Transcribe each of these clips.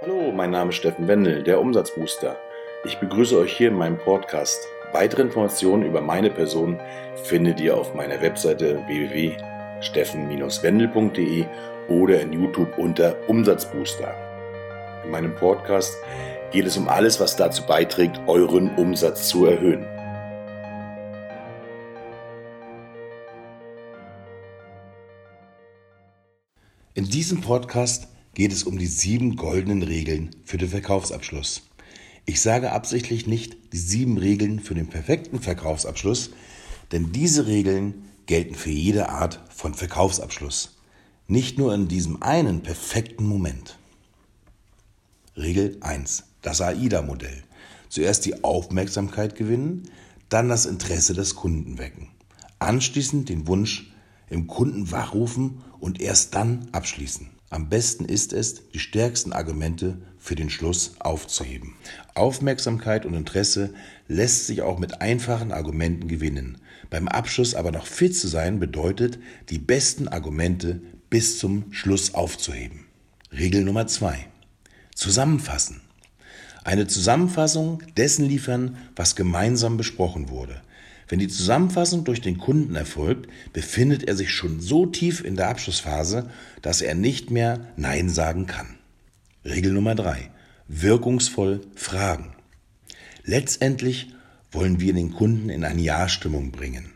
Hallo, mein Name ist Steffen Wendel, der Umsatzbooster. Ich begrüße euch hier in meinem Podcast. Weitere Informationen über meine Person findet ihr auf meiner Webseite www.steffen-wendel.de oder in YouTube unter Umsatzbooster. In meinem Podcast geht es um alles, was dazu beiträgt, euren Umsatz zu erhöhen. In diesem Podcast geht es um die sieben goldenen Regeln für den Verkaufsabschluss. Ich sage absichtlich nicht die sieben Regeln für den perfekten Verkaufsabschluss, denn diese Regeln gelten für jede Art von Verkaufsabschluss. Nicht nur in diesem einen perfekten Moment. Regel 1. Das AIDA-Modell. Zuerst die Aufmerksamkeit gewinnen, dann das Interesse des Kunden wecken. Anschließend den Wunsch im Kunden wachrufen und erst dann abschließen. Am besten ist es, die stärksten Argumente für den Schluss aufzuheben. Aufmerksamkeit und Interesse lässt sich auch mit einfachen Argumenten gewinnen. Beim Abschluss aber noch fit zu sein bedeutet, die besten Argumente bis zum Schluss aufzuheben. Regel Nummer zwei: Zusammenfassen. Eine Zusammenfassung dessen liefern, was gemeinsam besprochen wurde. Wenn die Zusammenfassung durch den Kunden erfolgt, befindet er sich schon so tief in der Abschlussphase, dass er nicht mehr Nein sagen kann. Regel Nummer drei: Wirkungsvoll fragen. Letztendlich wollen wir den Kunden in eine Ja-Stimmung bringen.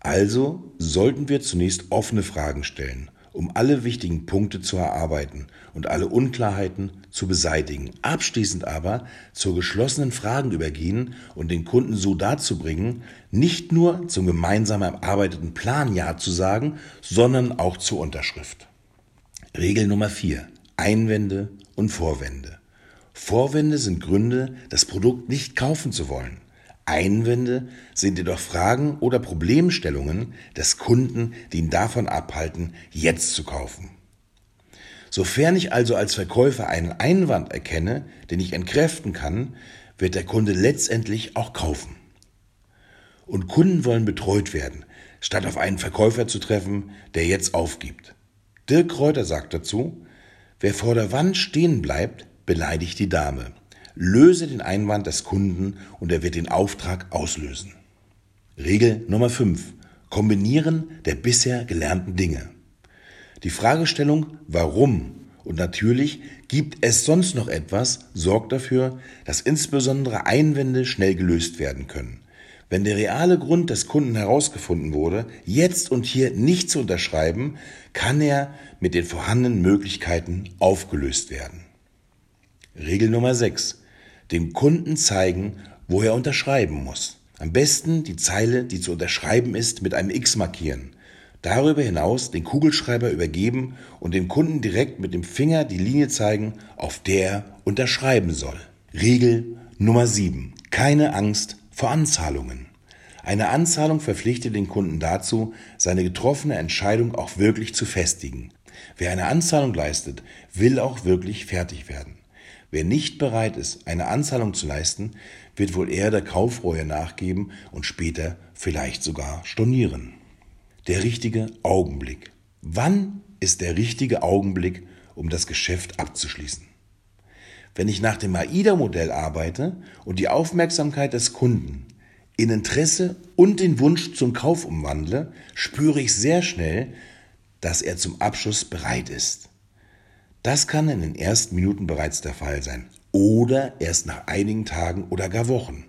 Also sollten wir zunächst offene Fragen stellen um alle wichtigen Punkte zu erarbeiten und alle Unklarheiten zu beseitigen. Abschließend aber zur geschlossenen Fragen übergehen und den Kunden so dazu bringen, nicht nur zum gemeinsam erarbeiteten Plan Ja zu sagen, sondern auch zur Unterschrift. Regel Nummer 4. Einwände und Vorwände. Vorwände sind Gründe, das Produkt nicht kaufen zu wollen. Einwände sind jedoch Fragen oder Problemstellungen des Kunden, die ihn davon abhalten, jetzt zu kaufen. Sofern ich also als Verkäufer einen Einwand erkenne, den ich entkräften kann, wird der Kunde letztendlich auch kaufen. Und Kunden wollen betreut werden, statt auf einen Verkäufer zu treffen, der jetzt aufgibt. Dirk Kräuter sagt dazu, wer vor der Wand stehen bleibt, beleidigt die Dame. Löse den Einwand des Kunden und er wird den Auftrag auslösen. Regel Nummer 5. Kombinieren der bisher gelernten Dinge. Die Fragestellung warum und natürlich gibt es sonst noch etwas sorgt dafür, dass insbesondere Einwände schnell gelöst werden können. Wenn der reale Grund des Kunden herausgefunden wurde, jetzt und hier nicht zu unterschreiben, kann er mit den vorhandenen Möglichkeiten aufgelöst werden. Regel Nummer 6 dem Kunden zeigen, wo er unterschreiben muss. Am besten die Zeile, die zu unterschreiben ist, mit einem X markieren. Darüber hinaus den Kugelschreiber übergeben und dem Kunden direkt mit dem Finger die Linie zeigen, auf der er unterschreiben soll. Regel Nummer 7. Keine Angst vor Anzahlungen. Eine Anzahlung verpflichtet den Kunden dazu, seine getroffene Entscheidung auch wirklich zu festigen. Wer eine Anzahlung leistet, will auch wirklich fertig werden. Wer nicht bereit ist, eine Anzahlung zu leisten, wird wohl eher der Kaufreue nachgeben und später vielleicht sogar stornieren. Der richtige Augenblick. Wann ist der richtige Augenblick, um das Geschäft abzuschließen? Wenn ich nach dem AIDA-Modell arbeite und die Aufmerksamkeit des Kunden in Interesse und den Wunsch zum Kauf umwandle, spüre ich sehr schnell, dass er zum Abschluss bereit ist. Das kann in den ersten Minuten bereits der Fall sein oder erst nach einigen Tagen oder gar Wochen.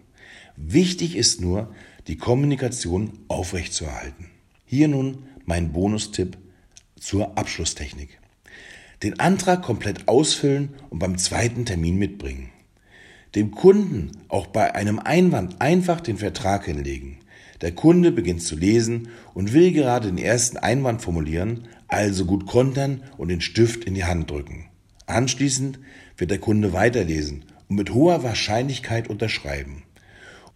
Wichtig ist nur, die Kommunikation aufrechtzuerhalten. Hier nun mein Bonustipp zur Abschlusstechnik. Den Antrag komplett ausfüllen und beim zweiten Termin mitbringen. Dem Kunden auch bei einem Einwand einfach den Vertrag hinlegen. Der Kunde beginnt zu lesen und will gerade den ersten Einwand formulieren, also gut kontern und den Stift in die Hand drücken. Anschließend wird der Kunde weiterlesen und mit hoher Wahrscheinlichkeit unterschreiben.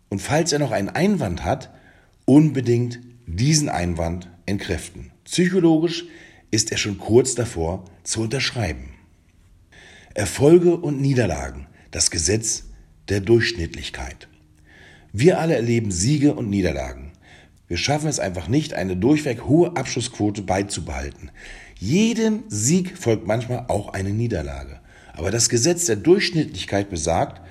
Und falls er noch einen Einwand hat, unbedingt diesen Einwand entkräften. Psychologisch ist er schon kurz davor zu unterschreiben. Erfolge und Niederlagen, das Gesetz der Durchschnittlichkeit. Wir alle erleben Siege und Niederlagen. Wir schaffen es einfach nicht, eine durchweg hohe Abschlussquote beizubehalten. Jedem Sieg folgt manchmal auch eine Niederlage. Aber das Gesetz der Durchschnittlichkeit besagt,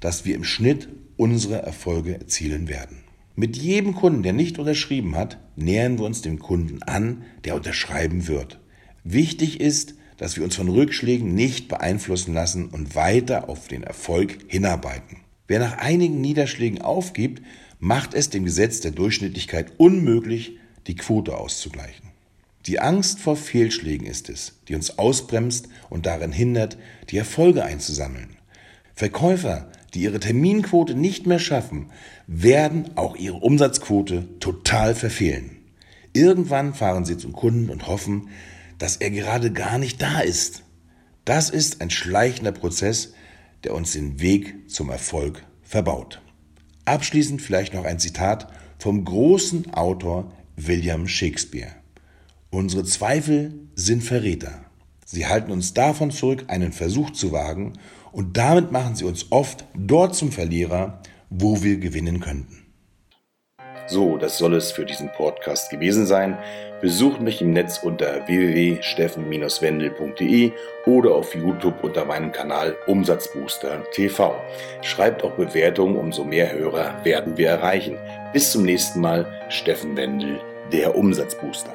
dass wir im Schnitt unsere Erfolge erzielen werden. Mit jedem Kunden, der nicht unterschrieben hat, nähern wir uns dem Kunden an, der unterschreiben wird. Wichtig ist, dass wir uns von Rückschlägen nicht beeinflussen lassen und weiter auf den Erfolg hinarbeiten. Wer nach einigen Niederschlägen aufgibt, macht es dem Gesetz der Durchschnittlichkeit unmöglich, die Quote auszugleichen. Die Angst vor Fehlschlägen ist es, die uns ausbremst und darin hindert, die Erfolge einzusammeln. Verkäufer, die ihre Terminquote nicht mehr schaffen, werden auch ihre Umsatzquote total verfehlen. Irgendwann fahren sie zum Kunden und hoffen, dass er gerade gar nicht da ist. Das ist ein schleichender Prozess, der uns den Weg zum Erfolg verbaut. Abschließend vielleicht noch ein Zitat vom großen Autor William Shakespeare. Unsere Zweifel sind Verräter. Sie halten uns davon zurück, einen Versuch zu wagen, und damit machen sie uns oft dort zum Verlierer, wo wir gewinnen könnten. So, das soll es für diesen Podcast gewesen sein. Besucht mich im Netz unter www.steffen-wendel.de oder auf YouTube unter meinem Kanal Umsatzbooster TV. Schreibt auch Bewertungen, umso mehr Hörer werden wir erreichen. Bis zum nächsten Mal, Steffen Wendel, der Umsatzbooster.